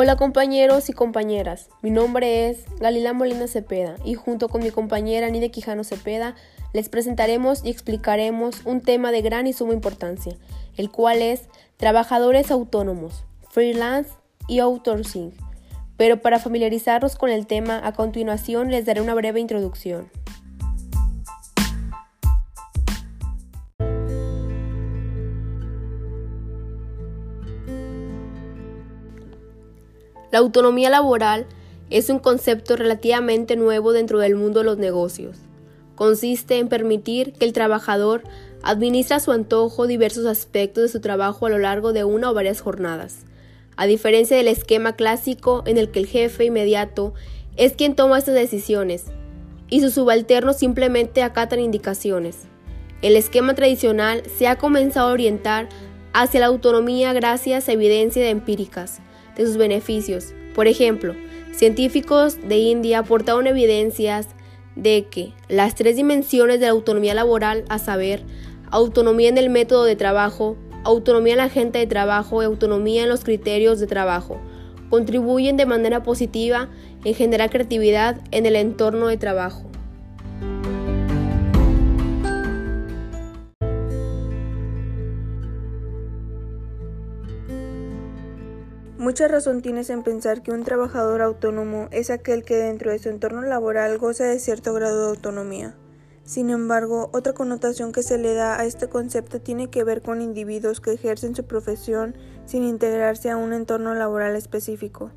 Hola compañeros y compañeras, mi nombre es Galila Molina Cepeda y junto con mi compañera Nidia Quijano Cepeda les presentaremos y explicaremos un tema de gran y suma importancia, el cual es trabajadores autónomos, freelance y outsourcing. Pero para familiarizarnos con el tema, a continuación les daré una breve introducción. La autonomía laboral es un concepto relativamente nuevo dentro del mundo de los negocios. Consiste en permitir que el trabajador administre a su antojo diversos aspectos de su trabajo a lo largo de una o varias jornadas, a diferencia del esquema clásico en el que el jefe inmediato es quien toma estas decisiones y sus subalternos simplemente acatan indicaciones. El esquema tradicional se ha comenzado a orientar hacia la autonomía gracias a evidencias empíricas de sus beneficios. Por ejemplo, científicos de India aportaron evidencias de que las tres dimensiones de la autonomía laboral, a saber, autonomía en el método de trabajo, autonomía en la agente de trabajo y autonomía en los criterios de trabajo, contribuyen de manera positiva en generar creatividad en el entorno de trabajo. Mucha razón tienes en pensar que un trabajador autónomo es aquel que dentro de su entorno laboral goza de cierto grado de autonomía. Sin embargo, otra connotación que se le da a este concepto tiene que ver con individuos que ejercen su profesión sin integrarse a un entorno laboral específico.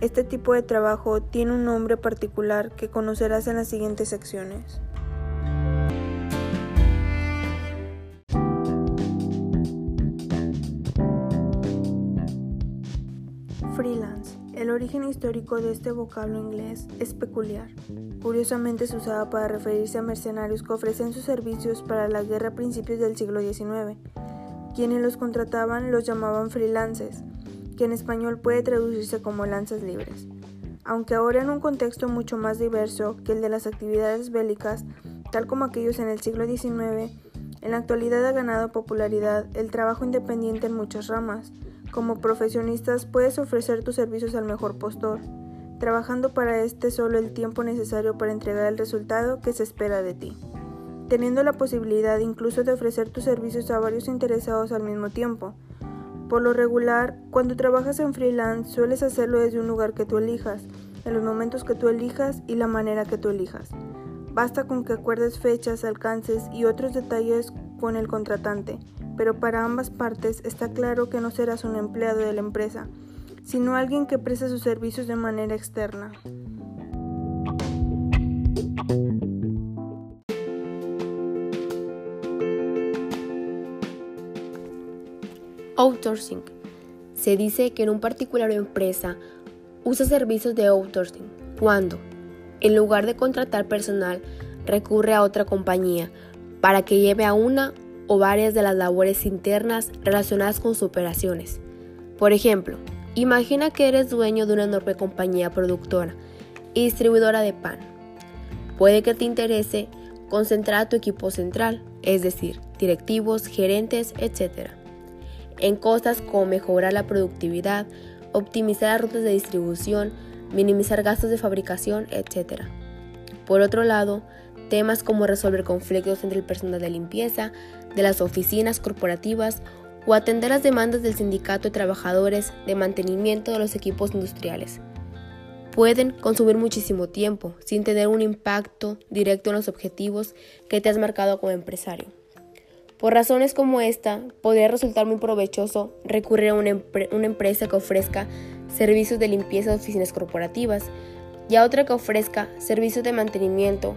Este tipo de trabajo tiene un nombre particular que conocerás en las siguientes secciones. El origen histórico de este vocablo inglés es peculiar. Curiosamente se usaba para referirse a mercenarios que ofrecen sus servicios para la guerra a principios del siglo XIX. Quienes los contrataban los llamaban freelances, que en español puede traducirse como lanzas libres. Aunque ahora en un contexto mucho más diverso que el de las actividades bélicas, tal como aquellos en el siglo XIX, en la actualidad ha ganado popularidad el trabajo independiente en muchas ramas, como profesionistas puedes ofrecer tus servicios al mejor postor, trabajando para este solo el tiempo necesario para entregar el resultado que se espera de ti, teniendo la posibilidad incluso de ofrecer tus servicios a varios interesados al mismo tiempo. Por lo regular, cuando trabajas en freelance sueles hacerlo desde un lugar que tú elijas, en los momentos que tú elijas y la manera que tú elijas. Basta con que acuerdes fechas, alcances y otros detalles con el contratante pero para ambas partes está claro que no serás un empleado de la empresa, sino alguien que presta sus servicios de manera externa. Outsourcing. Se dice que en un particular empresa usa servicios de outsourcing cuando, en lugar de contratar personal, recurre a otra compañía para que lleve a una o varias de las labores internas relacionadas con sus operaciones. Por ejemplo, imagina que eres dueño de una enorme compañía productora y distribuidora de pan. Puede que te interese concentrar a tu equipo central, es decir, directivos, gerentes, etc., en cosas como mejorar la productividad, optimizar las rutas de distribución, minimizar gastos de fabricación, etc. Por otro lado, temas como resolver conflictos entre el personal de limpieza, de las oficinas corporativas o atender las demandas del sindicato de trabajadores de mantenimiento de los equipos industriales. Pueden consumir muchísimo tiempo sin tener un impacto directo en los objetivos que te has marcado como empresario. Por razones como esta, podría resultar muy provechoso recurrir a una, una empresa que ofrezca servicios de limpieza de oficinas corporativas y a otra que ofrezca servicios de mantenimiento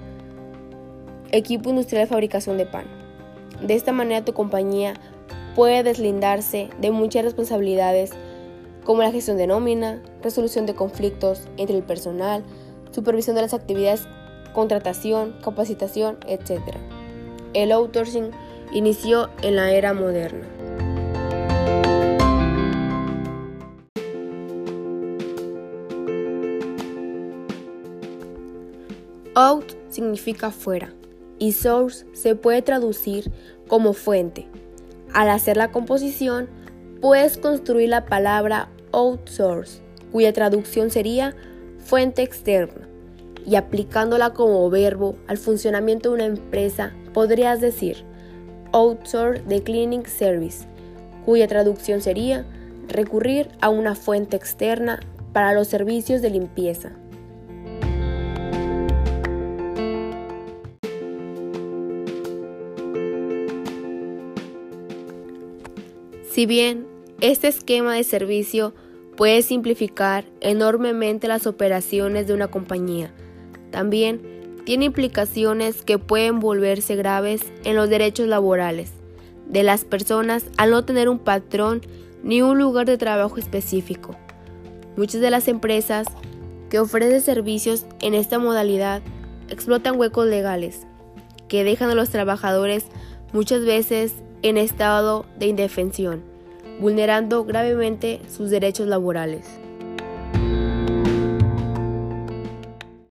equipo industrial de fabricación de pan. De esta manera tu compañía puede deslindarse de muchas responsabilidades como la gestión de nómina, resolución de conflictos entre el personal, supervisión de las actividades, contratación, capacitación, etc. El outsourcing inició en la era moderna. Out significa fuera y source se puede traducir como fuente. Al hacer la composición, puedes construir la palabra outsource cuya traducción sería fuente externa, y aplicándola como verbo al funcionamiento de una empresa, podrías decir outsource the cleaning service, cuya traducción sería recurrir a una fuente externa para los servicios de limpieza. Si bien este esquema de servicio puede simplificar enormemente las operaciones de una compañía, también tiene implicaciones que pueden volverse graves en los derechos laborales de las personas al no tener un patrón ni un lugar de trabajo específico. Muchas de las empresas que ofrecen servicios en esta modalidad explotan huecos legales que dejan a los trabajadores muchas veces en estado de indefensión, vulnerando gravemente sus derechos laborales.